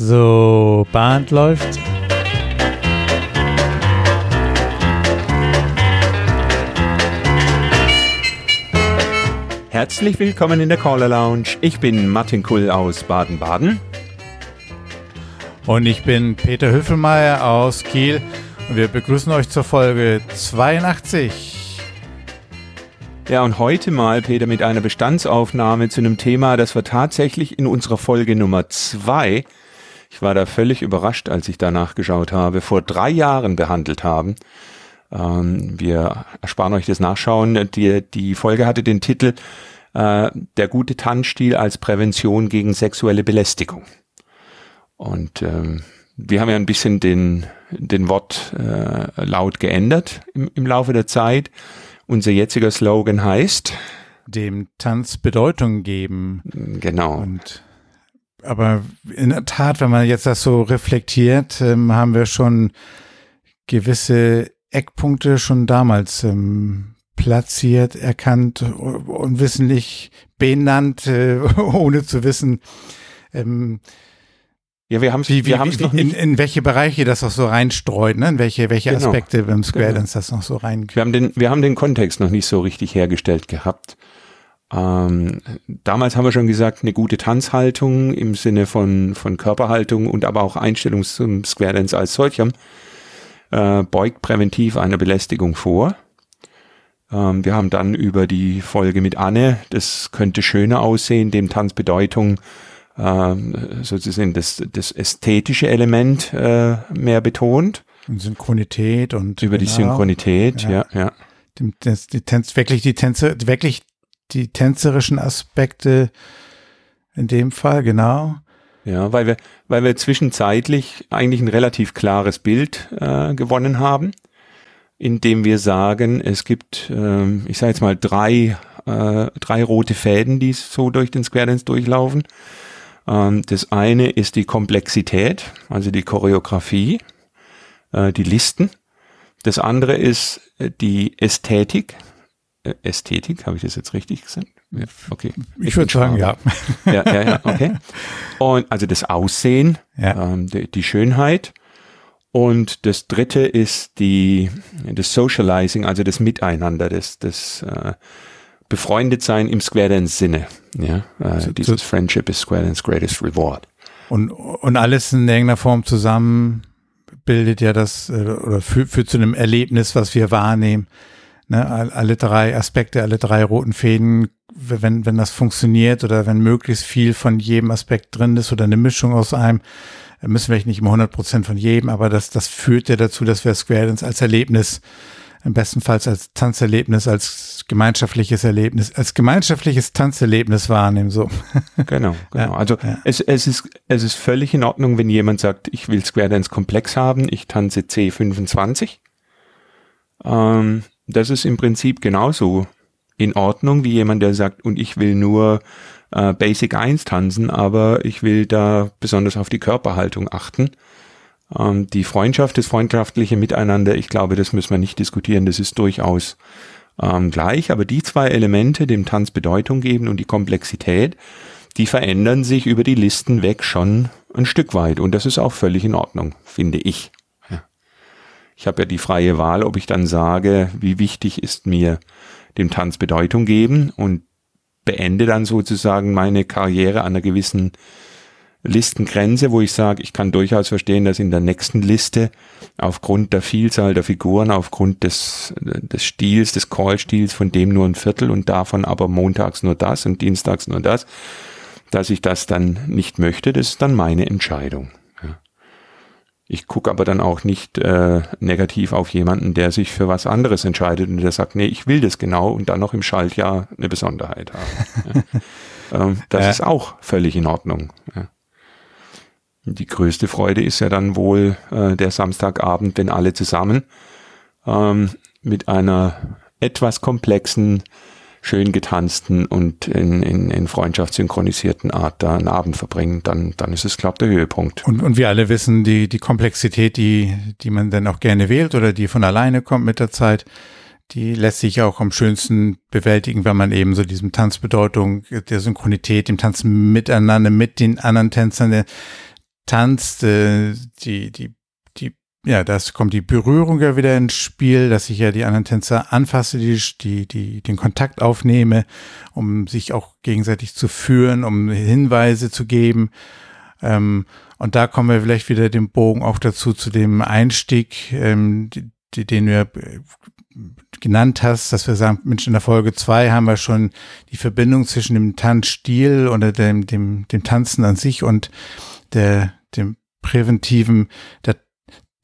So, Band läuft. Herzlich willkommen in der Caller Lounge. Ich bin Martin Kull aus Baden-Baden. Und ich bin Peter Hüffelmeier aus Kiel. Und wir begrüßen euch zur Folge 82. Ja, und heute mal, Peter, mit einer Bestandsaufnahme zu einem Thema, das wir tatsächlich in unserer Folge Nummer 2, ich war da völlig überrascht, als ich danach geschaut habe, vor drei Jahren behandelt haben. Ähm, wir ersparen euch das Nachschauen. Die, die Folge hatte den Titel äh, Der gute Tanzstil als Prävention gegen sexuelle Belästigung. Und ähm, wir haben ja ein bisschen den, den Wortlaut äh, geändert im, im Laufe der Zeit. Unser jetziger Slogan heißt dem Tanz Bedeutung geben. Genau. Und aber in der Tat, wenn man jetzt das so reflektiert, ähm, haben wir schon gewisse Eckpunkte schon damals ähm, platziert, erkannt und wissentlich benannt, äh, ohne zu wissen, ähm, ja, wir haben es wie, wir wie, noch in, nicht. in welche Bereiche das auch so reinstreut, ne? in welche, welche Genau. Aspekte beim Square Genau. Dance das noch so rein. Wir haben den, wir haben den Kontext noch nicht so richtig hergestellt gehabt. Ähm, damals haben wir schon gesagt, eine gute Tanzhaltung im Sinne von, von Körperhaltung und aber auch Einstellung zum Square Dance als solchem äh, beugt präventiv einer Belästigung vor. Ähm, wir haben dann über die Folge mit Anne, das könnte schöner aussehen, dem Tanzbedeutung ähm, sozusagen das, das ästhetische Element äh, mehr betont, Und Synchronität und über die genau, Synchronität, Ja. ja, ja. dem, das, die Tänz, wirklich die Tänze, wirklich die tänzerischen Aspekte in dem Fall, genau. Ja, weil wir, weil wir zwischenzeitlich eigentlich ein relativ klares Bild äh, gewonnen haben, indem wir sagen, es gibt, ähm, ich sage jetzt mal drei, äh, drei rote Fäden, die so durch den Square Dance durchlaufen. Ähm, das eine ist die Komplexität, also die Choreografie, äh, die Listen. Das andere ist äh, die Ästhetik. Ästhetik, habe ich das jetzt richtig gesagt? Ja, okay. Ich würde bin sagen, ja. Ja, ja, ja, okay. Und also das Aussehen, Ja. ähm, die, die Schönheit. Und das dritte ist die, das Socializing, also das Miteinander, das, das äh, Befreundetsein im Square Dance Sinne. Ja, äh, So- dieses so- Friendship is Square Dance greatest reward. Und, und alles in irgendeiner Form zusammen bildet ja das äh, oder führt, führt zu einem Erlebnis, was wir wahrnehmen. Ne, all- alle drei Aspekte, alle drei roten Fäden, wenn, wenn das funktioniert oder wenn möglichst viel von jedem Aspekt drin ist oder eine Mischung aus einem, äh, müssen wir nicht immer 100 Prozent von jedem, aber das, das führt ja dazu, dass wir Square Dance als Erlebnis, im bestenfalls als Tanzerlebnis, als gemeinschaftliches Erlebnis, als gemeinschaftliches Tanzerlebnis wahrnehmen, so. Genau, genau. Also ja. Es, es, ist, es ist völlig in Ordnung, wenn jemand sagt, ich will Square Dance komplex haben, ich tanze C25. Ähm, das ist im Prinzip genauso in Ordnung wie jemand, der sagt, und ich will nur äh, Basic 1 tanzen, aber ich will da besonders auf die Körperhaltung achten. Ähm, die Freundschaft, das freundschaftliche Miteinander, ich glaube, das müssen wir nicht diskutieren, das ist durchaus ähm, gleich, aber die zwei Elemente, dem Tanz Bedeutung geben und die Komplexität, die verändern sich über die Listen weg schon ein Stück weit und das ist auch völlig in Ordnung, finde ich. Ich habe ja die freie Wahl, ob ich dann sage, wie wichtig ist mir dem Tanz Bedeutung geben und beende dann sozusagen meine Karriere an einer gewissen Listengrenze, wo ich sage, ich kann durchaus verstehen, dass in der nächsten Liste aufgrund der Vielzahl der Figuren, aufgrund des, des Stils, des Call-Stils, von dem nur ein Viertel und davon aber montags nur das und dienstags nur das, dass ich das dann nicht möchte, das ist dann meine Entscheidung. Ich gucke aber dann auch nicht äh, negativ auf jemanden, der sich für was anderes entscheidet und der sagt, nee, ich will das genau und dann noch im Schaltjahr eine Besonderheit haben. ja. ähm, das Ja. ist auch völlig in Ordnung. Ja. Die größte Freude ist ja dann wohl äh, der Samstagabend, wenn alle zusammen ähm, mit einer etwas komplexen, schön getanzten und in, in, in Freundschaft synchronisierten Art da einen Abend verbringen, dann, dann ist es, glaube ich, der Höhepunkt. Und, und wir alle wissen, die, die Komplexität, die, die man dann auch gerne wählt oder die von alleine kommt mit der Zeit, die lässt sich auch am schönsten bewältigen, wenn man eben so diesem Tanzbedeutung, der Synchronität, dem Tanzen miteinander, mit den anderen Tänzern, tanzt, äh, die, die, ja, das kommt die Berührung ja wieder ins Spiel, dass ich ja die anderen Tänzer anfasse, die, die, die, den Kontakt aufnehme, um sich auch gegenseitig zu führen, um Hinweise zu geben. Ähm, und da kommen wir vielleicht wieder den Bogen auch dazu, zu dem Einstieg, ähm, die, den wir genannt hast, dass wir sagen, Mensch, in der Folge zwei haben wir schon die Verbindung zwischen dem Tanzstil oder dem, dem, dem Tanzen an sich und der, dem präventiven, der,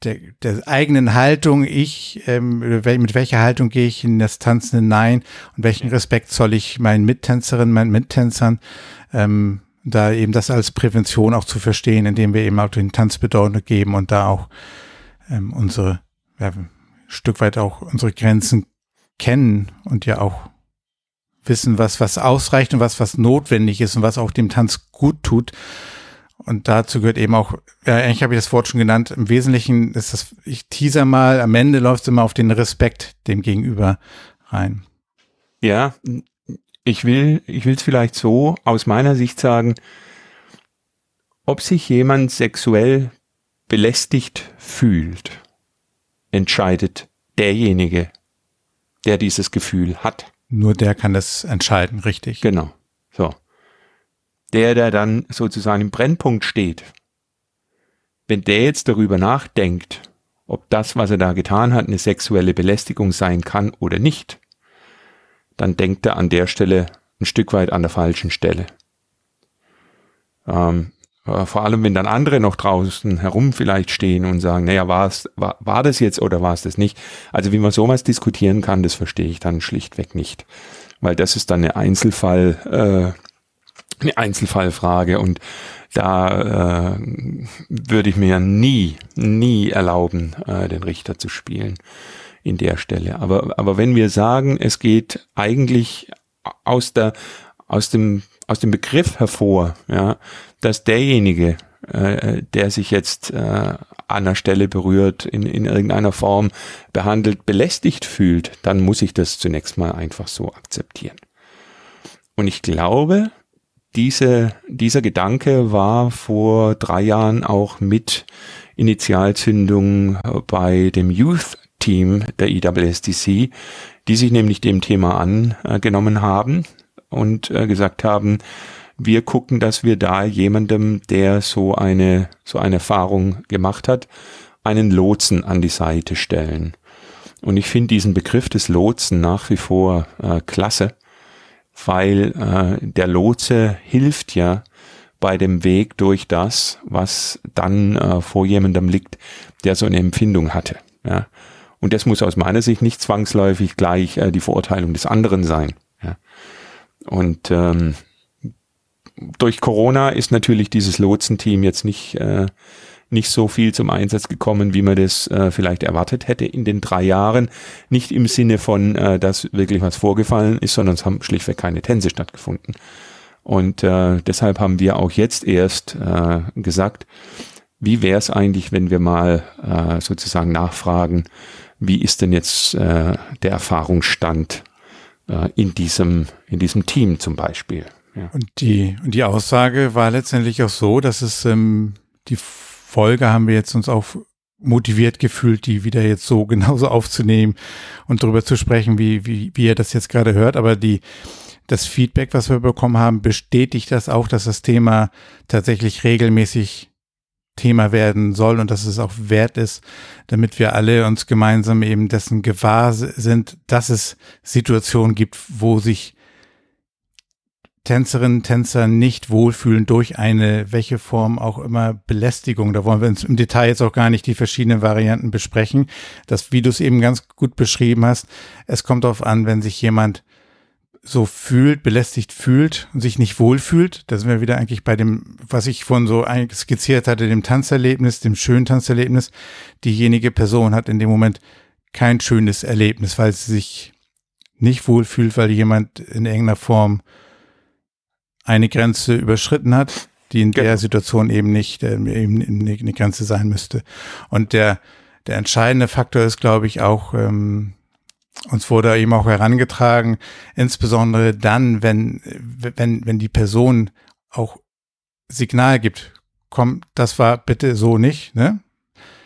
der, der eigenen Haltung, ich, ähm, mit welcher Haltung gehe ich in das Tanzen hinein und welchen Respekt soll ich meinen Mittänzerinnen, meinen Mittänzern, ähm, da eben das als Prävention auch zu verstehen, indem wir eben auch den Tanz Bedeutung geben und da auch ähm, unsere ja, Stück weit auch unsere Grenzen kennen und ja auch wissen, was, was ausreicht und was, was notwendig ist und was auch dem Tanz gut tut. Und dazu gehört eben auch, ja, eigentlich habe ich das Wort schon genannt, im Wesentlichen ist das, ich teaser mal, am Ende läuft es immer auf den Respekt dem Gegenüber rein. Ja, ich will, ich will es vielleicht so aus meiner Sicht sagen, ob sich jemand sexuell belästigt fühlt entscheidet derjenige, der dieses Gefühl hat. Nur der kann das entscheiden, richtig? Genau. So. Der, der dann sozusagen im Brennpunkt steht, wenn der jetzt darüber nachdenkt, ob das, was er da getan hat, eine sexuelle Belästigung sein kann oder nicht, dann denkt er an der Stelle ein Stück weit an der falschen Stelle. Ähm, äh, vor allem, wenn dann andere noch draußen herum vielleicht stehen und sagen, naja, war war das jetzt oder war es das nicht? Also wie man sowas diskutieren kann, das verstehe ich dann schlichtweg nicht. Weil das ist dann eine Einzelfall, äh, eine Einzelfallfrage und da äh, würde ich mir ja nie, nie erlauben, äh, den Richter zu spielen in der Stelle. Aber, aber wenn wir sagen, es geht eigentlich aus der, aus dem aus dem Begriff hervor, ja, dass derjenige, äh, der sich jetzt äh, an der Stelle berührt, in, in irgendeiner Form behandelt, belästigt fühlt, dann muss ich das zunächst mal einfach so akzeptieren. Und ich glaube, diese, dieser Gedanke war vor drei Jahren auch mit Initialzündung bei dem Youth Team der IWSDC, die sich nämlich dem Thema angenommen haben und äh, gesagt haben, wir gucken, dass wir da jemandem, der so eine, so eine Erfahrung gemacht hat, einen Lotsen an die Seite stellen. Und ich finde diesen Begriff des Lotsen nach wie vor äh, klasse, weil äh, der Lotse hilft ja bei dem Weg durch das, was dann äh, vor jemandem liegt, der so eine Empfindung hatte. Ja? Und das muss aus meiner Sicht nicht zwangsläufig gleich äh, die Verurteilung des anderen sein. Ja? Und ähm, durch Corona ist natürlich dieses Lotsenteam jetzt nicht, äh, nicht so viel zum Einsatz gekommen, wie man das äh, vielleicht erwartet hätte in den drei Jahren. Nicht im Sinne von, äh, dass wirklich was vorgefallen ist, sondern es haben schlichtweg keine Tänze stattgefunden. Und äh, deshalb haben wir auch jetzt erst äh, gesagt, wie wäre es eigentlich, wenn wir mal äh, sozusagen nachfragen, wie ist denn jetzt äh, der Erfahrungsstand äh, in diesem, in diesem Team zum Beispiel. Ja. Und die, und die Aussage war letztendlich auch so, dass es ähm, die Folge haben wir jetzt uns auch motiviert gefühlt, die wieder jetzt so genauso aufzunehmen und darüber zu sprechen, wie, wie, wie ihr das jetzt gerade hört. Aber die, das Feedback, was wir bekommen haben, bestätigt das auch, dass das Thema tatsächlich regelmäßig Thema werden soll und dass es auch wert ist, damit wir alle uns gemeinsam eben dessen gewahr sind, dass es Situationen gibt, wo sich Tänzerinnen, Tänzer nicht wohlfühlen durch eine, welche Form auch immer Belästigung. Da wollen wir uns im Detail jetzt auch gar nicht die verschiedenen Varianten besprechen. Das, wie du es eben ganz gut beschrieben hast, es kommt darauf an, wenn sich jemand so fühlt, belästigt fühlt und sich nicht wohlfühlt. Da sind wir wieder eigentlich bei dem, was ich von so skizziert hatte, dem Tanzerlebnis, dem schönen Tanzerlebnis. Diejenige Person hat in dem Moment kein schönes Erlebnis, weil sie sich nicht wohlfühlt, weil jemand in irgendeiner Form eine Grenze überschritten hat, die in genau. der Situation eben nicht äh, eben eine Grenze sein müsste. Und der, der entscheidende Faktor ist, glaube ich, auch, ähm, uns wurde eben auch herangetragen, insbesondere dann, wenn, wenn, wenn die Person auch Signal gibt, komm, das war bitte so nicht, ne?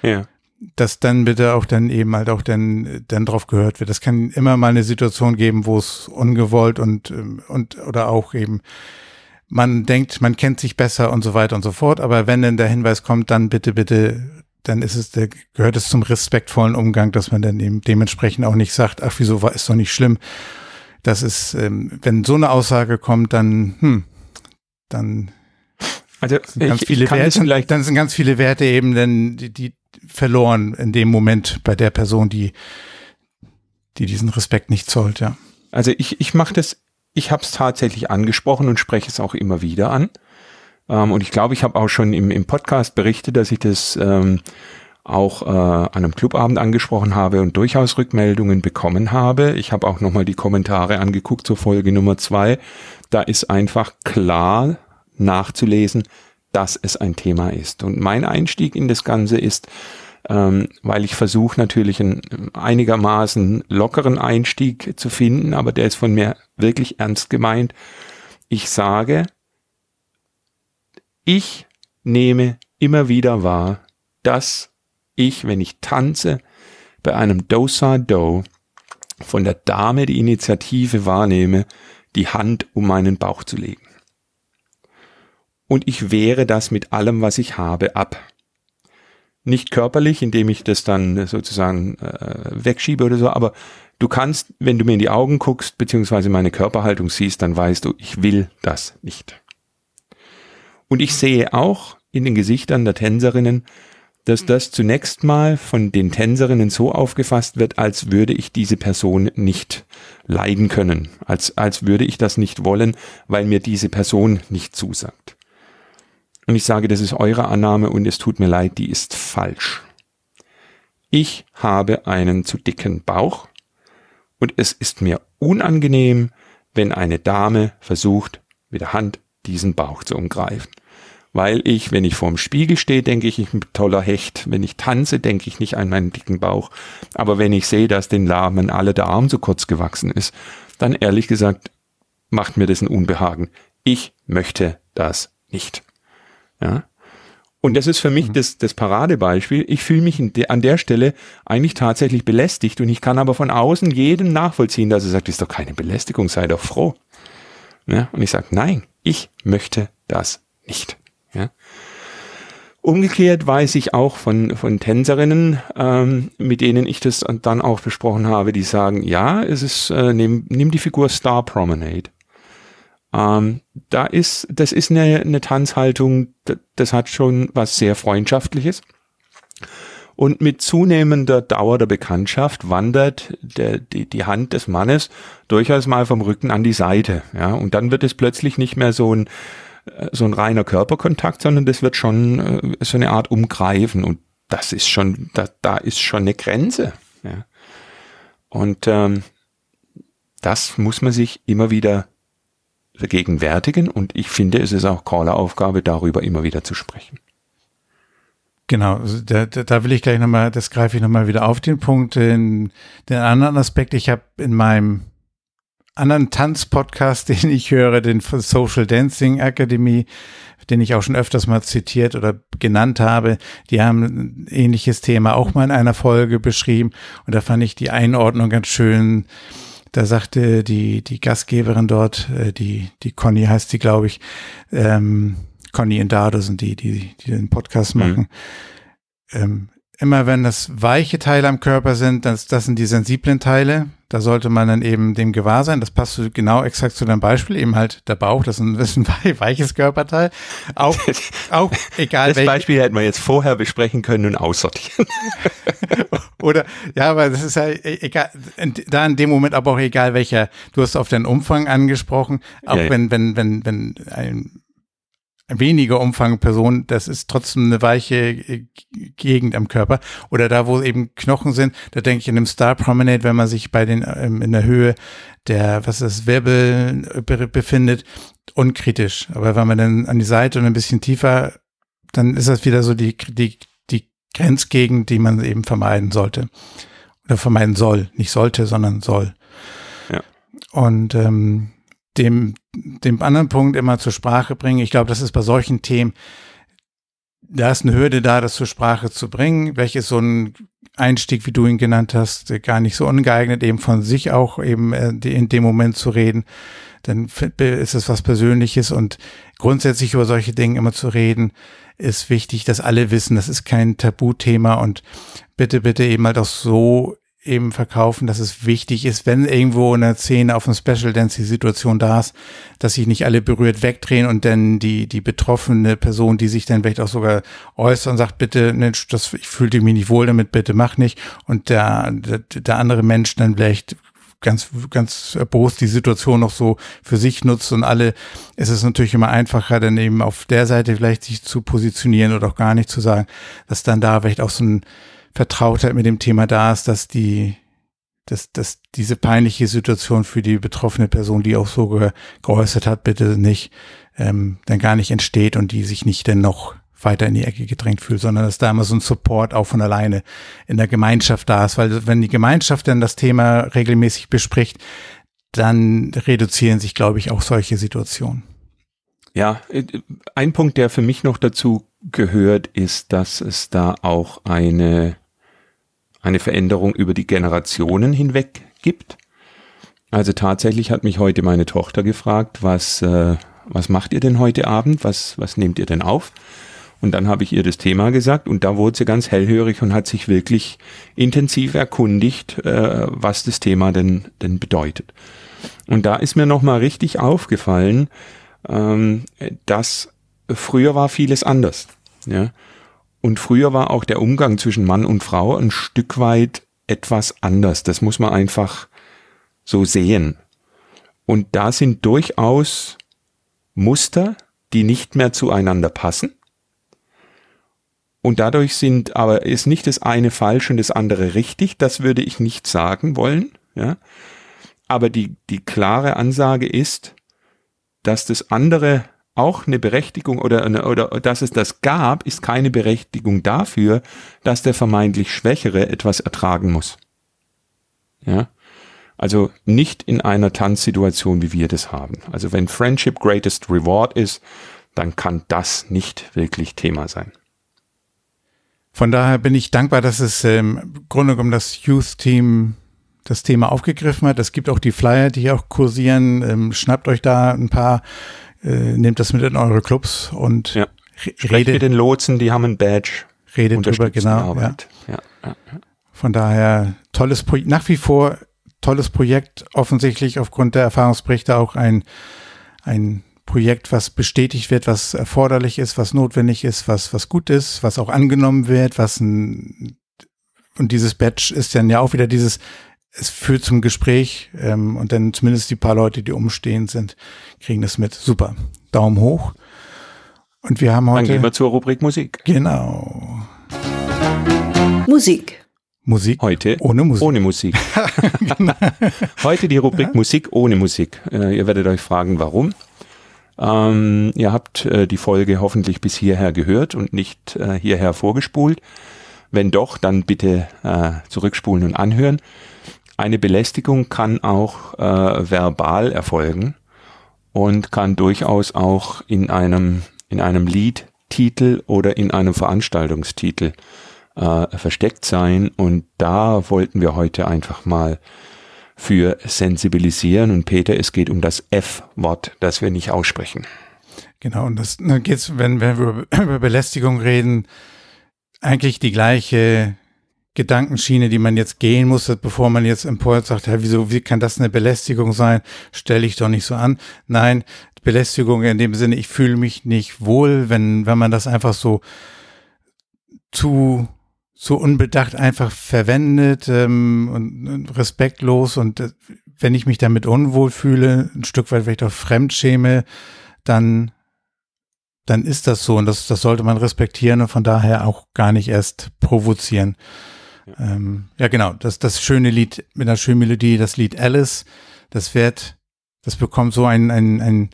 Ja. Dass dann bitte auch dann eben halt auch dann, dann drauf gehört wird. Das kann immer mal eine Situation geben, wo es ungewollt und, ähm, und, oder auch eben, man denkt, man kennt sich besser und so weiter und so fort. Aber wenn dann der Hinweis kommt, dann bitte, bitte, dann ist es, der, gehört es zum respektvollen Umgang, dass man dann eben dementsprechend auch nicht sagt, ach, wieso war, ist doch nicht schlimm. Das ist, ähm, wenn so eine Aussage kommt, dann, hm, dann also sind ganz ich, viele ich Werte, vielleicht dann sind ganz viele Werte eben dann, die, die verloren in dem Moment bei der Person, die, die diesen Respekt nicht zollt, ja. Also ich, ich mache das, ich habe es tatsächlich angesprochen und spreche es auch immer wieder an. Ähm, und ich glaube, ich habe auch schon im, im Podcast berichtet, dass ich das ähm, auch äh, an einem Clubabend angesprochen habe und durchaus Rückmeldungen bekommen habe. Ich habe auch nochmal die Kommentare angeguckt zur Folge Nummer zwei. Da ist einfach klar nachzulesen, dass es ein Thema ist. Und mein Einstieg in das Ganze ist, ähm, weil ich versuche natürlich einen einigermaßen lockeren Einstieg zu finden, aber der ist von mir wirklich ernst gemeint. Ich sage, ich nehme immer wieder wahr, dass ich, wenn ich tanze, bei einem Do-Sa-Do von der Dame die Initiative wahrnehme, die Hand um meinen Bauch zu legen. Und ich wehre das mit allem, was ich habe, ab. Nicht körperlich, indem ich das dann sozusagen äh, wegschiebe oder so, aber du kannst, wenn du mir in die Augen guckst, beziehungsweise meine Körperhaltung siehst, dann weißt du, ich will das nicht. Und ich sehe auch in den Gesichtern der Tänzerinnen, dass das zunächst mal von den Tänzerinnen so aufgefasst wird, als würde ich diese Person nicht leiden können, als, als würde ich das nicht wollen, weil mir diese Person nicht zusagt. Und ich sage, das ist eure Annahme und es tut mir leid, die ist falsch. Ich habe einen zu dicken Bauch und es ist mir unangenehm, wenn eine Dame versucht, mit der Hand diesen Bauch zu umgreifen. Weil ich, wenn ich vorm Spiegel stehe, denke ich, ich bin ein toller Hecht. Wenn ich tanze, denke ich nicht an meinen dicken Bauch. Aber wenn ich sehe, dass den Lahmen alle der Arm so kurz gewachsen ist, dann ehrlich gesagt, macht mir das ein Unbehagen. Ich möchte das nicht. Ja. Und das ist für mich mhm. das, das Paradebeispiel. Ich fühle mich de, an der Stelle eigentlich tatsächlich belästigt und ich kann aber von außen jeden nachvollziehen, dass er sagt, das ist doch keine Belästigung, sei doch froh. Ja. Und ich sage, nein, ich möchte das nicht. Ja. Umgekehrt weiß ich auch von, von Tänzerinnen, ähm, mit denen ich das dann auch besprochen habe, die sagen, ja, es ist, äh, nimm, nimm die Figur Star Promenade. Ähm, da ist, das ist eine, eine Tanzhaltung, das hat schon was sehr Freundschaftliches. Und mit zunehmender Dauer der Bekanntschaft wandert der, die, die Hand des Mannes durchaus mal vom Rücken an die Seite. Ja, und dann wird es plötzlich nicht mehr so ein, äh, so ein reiner Körperkontakt, sondern das wird schon äh, so eine Art Umgreifen. Und das ist schon, da, da ist schon eine Grenze. Ja. Und ähm, das muss man sich immer wieder vergegenwärtigen und ich finde, es ist auch Caller-Aufgabe, darüber immer wieder zu sprechen. Genau, also da, da will ich gleich nochmal, das greife ich nochmal wieder auf den Punkt, den, den anderen Aspekt. Ich habe in meinem anderen Tanzpodcast, den ich höre, den Social Dancing Academy, den ich auch schon öfters mal zitiert oder genannt habe, die haben ein ähnliches Thema auch mal in einer Folge beschrieben und da fand ich die Einordnung ganz schön da sagte die, die Gastgeberin dort, äh, die, die Conny heißt sie, glaube ich, ähm, Conny und Dado sind die, die, die den Podcast mhm. machen. Mhm. Ähm, immer wenn das weiche Teile am Körper sind, das, das sind die sensiblen Teile. Da sollte man dann eben dem gewahr sein. Das passt genau exakt zu deinem Beispiel. Eben halt der Bauch, das ist ein, das ist ein weiches Körperteil. Auch, auch egal. Das welche. Beispiel hätten wir jetzt vorher besprechen können und aussortieren. Oder, ja, aber das ist ja e, egal. Da in dem Moment aber auch egal welcher. Du hast auf den Umfang angesprochen. Auch ja, ja. wenn, wenn, wenn, wenn ein weniger Umfang Person, das ist trotzdem eine weiche äh, Gegend am Körper. Oder da, wo eben Knochen sind, da denke ich in einem Star Promenade, wenn man sich bei den ähm, in der Höhe der, was ist, Wirbel äh, befindet, unkritisch. Aber wenn man dann an die Seite und ein bisschen tiefer, dann ist das wieder so die, die, die Grenzgegend, die man eben vermeiden sollte. Oder vermeiden soll. Nicht sollte, sondern soll. Ja. Und ähm, dem, dem anderen Punkt immer zur Sprache bringen. Ich glaube, das ist bei solchen Themen, da ist eine Hürde da, das zur Sprache zu bringen. Welches so ein Einstieg, wie du ihn genannt hast, gar nicht so ungeeignet, eben von sich auch eben äh, in dem Moment zu reden. Dann ist es was Persönliches und grundsätzlich über solche Dinge immer zu reden, ist wichtig, dass alle wissen, das ist kein Tabuthema und bitte, bitte eben halt auch so eben verkaufen, dass es wichtig ist, wenn irgendwo in der Szene auf einem Special Dance die Situation da ist, dass sich nicht alle berührt wegdrehen und dann die, die betroffene Person, die sich dann vielleicht auch sogar äußert und sagt, bitte, Mensch, das, ich fühlte mich nicht wohl damit, bitte mach nicht. Und der, der, der andere Mensch dann vielleicht ganz, ganz erbost die Situation noch so für sich nutzt und alle, ist es natürlich immer einfacher, dann eben auf der Seite vielleicht sich zu positionieren oder auch gar nicht zu sagen, dass dann da vielleicht auch so ein Vertrautheit mit dem Thema da ist, dass die, dass, dass diese peinliche Situation für die betroffene Person, die auch so ge geäußert hat, bitte nicht, ähm, dann gar nicht entsteht und die sich nicht dann noch weiter in die Ecke gedrängt fühlt, sondern dass da immer so ein Support auch von alleine in der Gemeinschaft da ist, weil wenn die Gemeinschaft dann das Thema regelmäßig bespricht, dann reduzieren sich, glaube ich, auch solche Situationen. Ja, äh, ein Punkt, der für mich noch dazu gehört, ist, dass es da auch eine, eine Veränderung über die Generationen hinweg gibt. Also tatsächlich hat mich heute meine Tochter gefragt, was, äh, was macht ihr denn heute Abend? Was, was nehmt ihr denn auf? Und dann habe ich ihr das Thema gesagt und da wurde sie ganz hellhörig und hat sich wirklich intensiv erkundigt, äh, was das Thema denn, denn bedeutet. Und da ist mir nochmal richtig aufgefallen, ähm, dass früher war vieles anders. Ja? Und früher war auch der Umgang zwischen Mann und Frau ein Stück weit etwas anders. Das muss man einfach so sehen. Und da sind durchaus Muster, die nicht mehr zueinander passen. Und dadurch sind, aber ist nicht das eine falsch und das andere richtig. Das würde ich nicht sagen wollen. Ja. Aber die, die klare Ansage ist, dass das andere auch eine Berechtigung oder, oder dass es das gab, ist keine Berechtigung dafür, dass der vermeintlich Schwächere etwas ertragen muss. Ja. Also nicht in einer Tanzsituation, wie wir das haben. Also wenn Friendship Greatest Reward ist, dann kann das nicht wirklich Thema sein. Von daher bin ich dankbar, dass es ähm, im Grunde genommen das Youth-Team das Thema aufgegriffen hat. Es gibt auch die Flyer, die auch kursieren. Ähm, schnappt euch da ein paar, äh, nehmt das mit in eure Clubs und ja. redet mit den Lotsen, die haben ein Badge. Redet drüber, genau. Ja. Ja, ja. Von daher tolles Projekt, nach wie vor tolles Projekt, offensichtlich aufgrund der Erfahrungsberichte auch ein, ein Projekt, was bestätigt wird, was erforderlich ist, was notwendig ist, was, was gut ist, was auch angenommen wird, was ein, und dieses Badge ist dann ja auch wieder dieses, es führt zum Gespräch ähm, und dann zumindest die paar Leute, die umstehend sind, kriegen das mit. Super. Daumen hoch. Und wir haben heute. Dann gehen wir zur Rubrik Musik. Genau. Musik. Musik. Heute ohne Musik. Ohne Musik. genau. Heute die Rubrik ja. Musik ohne Musik. Äh, ihr werdet euch fragen, warum. Ähm, ihr habt äh, die Folge hoffentlich bis hierher gehört und nicht äh, hierher vorgespult. Wenn doch, dann bitte äh, zurückspulen und anhören. Eine Belästigung kann auch äh, verbal erfolgen und kann durchaus auch in einem, in einem Liedtitel oder in einem Veranstaltungstitel äh, versteckt sein. Und da wollten wir heute einfach mal für sensibilisieren. Und Peter, es geht um das F-Wort, das wir nicht aussprechen. Genau, und das da geht's, wenn, wenn wir über Belästigung reden, eigentlich die gleiche Gedankenschiene, die man jetzt gehen muss, bevor man jetzt empört sagt, hey, wieso, wie kann das eine Belästigung sein? Stelle ich doch nicht so an. Nein, Belästigung in dem Sinne, ich fühle mich nicht wohl, wenn, wenn man das einfach so zu, zu unbedacht einfach verwendet ähm, und, und respektlos. Und äh, wenn ich mich damit unwohl fühle, ein Stück weit vielleicht auch fremdschäme, dann dann ist das so. Und das, das sollte man respektieren und von daher auch gar nicht erst provozieren. Ja, ähm, ja genau, das, das schöne Lied mit einer schönen Melodie, das Lied Alice, das wird, das bekommt so einen, einen, einen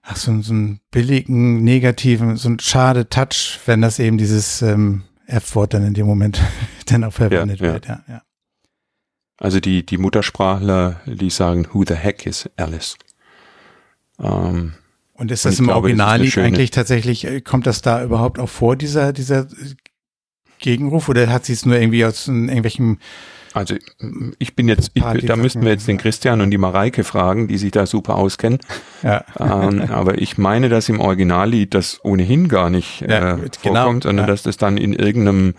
ach, so, so einen billigen, negativen, so einen schade Touch, wenn das eben dieses ähm, F-Wort dann in dem Moment dann auch verwendet ja, ja. wird, ja, ja. Also die, die Muttersprachler, die sagen, who the heck is Alice? Ähm, Und ist das und im Originallied eigentlich tatsächlich, äh, kommt das da überhaupt auch vor, dieser, dieser Gegenruf, oder hat sie es nur irgendwie aus irgendwelchen also ich bin jetzt, ich, da müssten wir jetzt den Christian und die Mareike fragen, die sich da super auskennen. Ja. Ähm, aber ich meine, dass im Originallied das ohnehin gar nicht äh, ja, genau. vorkommt, sondern ja. dass das dann in irgendeinem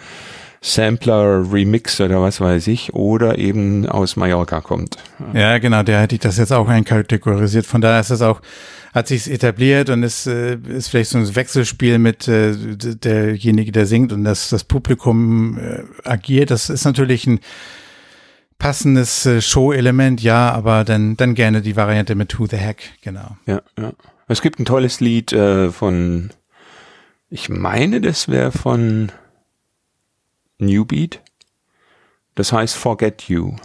Sampler, Remix oder was weiß ich, oder eben aus Mallorca kommt. Ja, genau, der hätte ich das jetzt auch einkategorisiert. Von daher ist das auch, hat sich etabliert und ist, äh, ist vielleicht so ein Wechselspiel mit äh, derjenige, der singt und das, das Publikum äh, agiert. Das ist natürlich ein passendes äh, Show-Element, ja, aber dann, dann gerne die Variante mit Who the Heck, genau. Ja, ja. Es gibt ein tolles Lied äh, von, ich meine, das wäre von New Beat. Das heißt Forget You.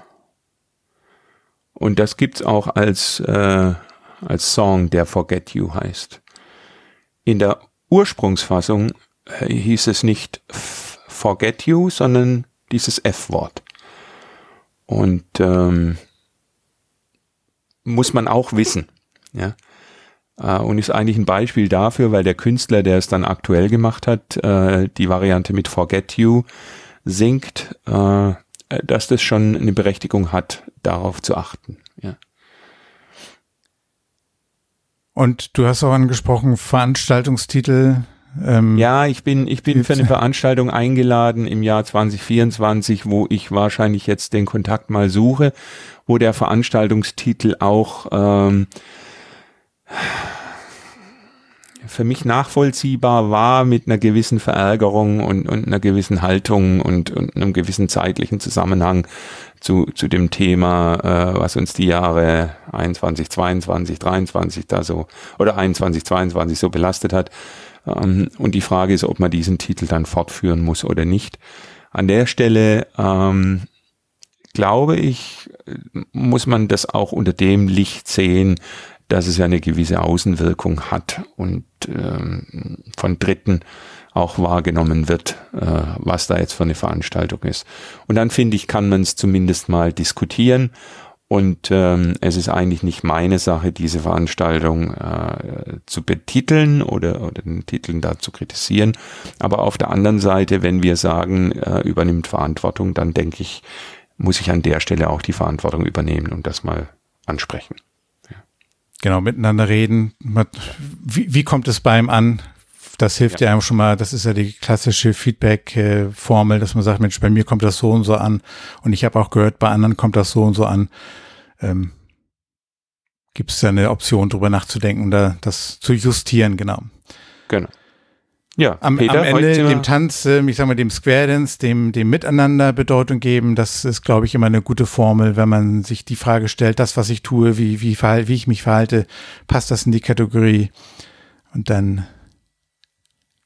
Und das gibt's auch als, äh, als Song, der Forget You heißt. In der Ursprungsfassung äh, hieß es nicht Forget You, sondern dieses F-Wort. Und ähm, muss man auch wissen. Ja? Äh, und ist eigentlich ein Beispiel dafür, weil der Künstler, der es dann aktuell gemacht hat, äh, die Variante mit Forget You singt, äh, dass das schon eine Berechtigung hat, darauf zu achten. Ja. Und du hast auch angesprochen, Veranstaltungstitel ähm, ja, ich bin, ich bin für eine Veranstaltung eingeladen im Jahr 2024, wo ich wahrscheinlich jetzt den Kontakt mal suche, wo der Veranstaltungstitel auch ähm, für mich nachvollziehbar war mit einer gewissen Verärgerung und, und einer gewissen Haltung und, und einem gewissen zeitlichen Zusammenhang zu, zu dem Thema, äh, was uns die Jahre 21, 22, 23 da so oder 21, 22 so belastet hat. Ähm, und die Frage ist, ob man diesen Titel dann fortführen muss oder nicht. An der Stelle ähm, glaube ich, muss man das auch unter dem Licht sehen, dass es ja eine gewisse Außenwirkung hat und ähm, von Dritten auch wahrgenommen wird, äh, was da jetzt für eine Veranstaltung ist. Und dann finde ich, kann man es zumindest mal diskutieren und ähm, es ist eigentlich nicht meine Sache, diese Veranstaltung äh, zu betiteln oder, oder den Titeln da zu kritisieren. Aber auf der anderen Seite, wenn wir sagen, äh, übernimmt Verantwortung, dann denke ich, muss ich an der Stelle auch die Verantwortung übernehmen und das mal ansprechen. Ja. Genau, miteinander reden. Wie, wie kommt es beim an? Das hilft ja. ja schon mal, das ist ja die klassische Feedback-Formel, dass man sagt, Mensch, bei mir kommt das so und so an. Und ich habe auch gehört, bei anderen kommt das so und so an. Ähm, Gibt es ja eine Option, darüber nachzudenken, da das zu justieren, genau. Genau. Ja, am, Peter, am Ende dem Tanz, äh, ich sag mal, dem Square Dance, dem, dem Miteinander Bedeutung geben, das ist, glaube ich, immer eine gute Formel, wenn man sich die Frage stellt, das, was ich tue, wie, wie, wie ich mich verhalte, passt das in die Kategorie? Und dann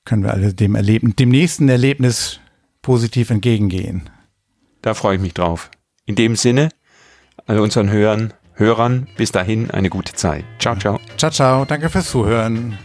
können wir alle dem Erleben, dem nächsten Erlebnis positiv entgegengehen. Da freue ich mich drauf. In dem Sinne, all unseren Hörern, Hörern bis dahin eine gute Zeit. Ciao, ciao. Ciao, ciao. Danke fürs Zuhören.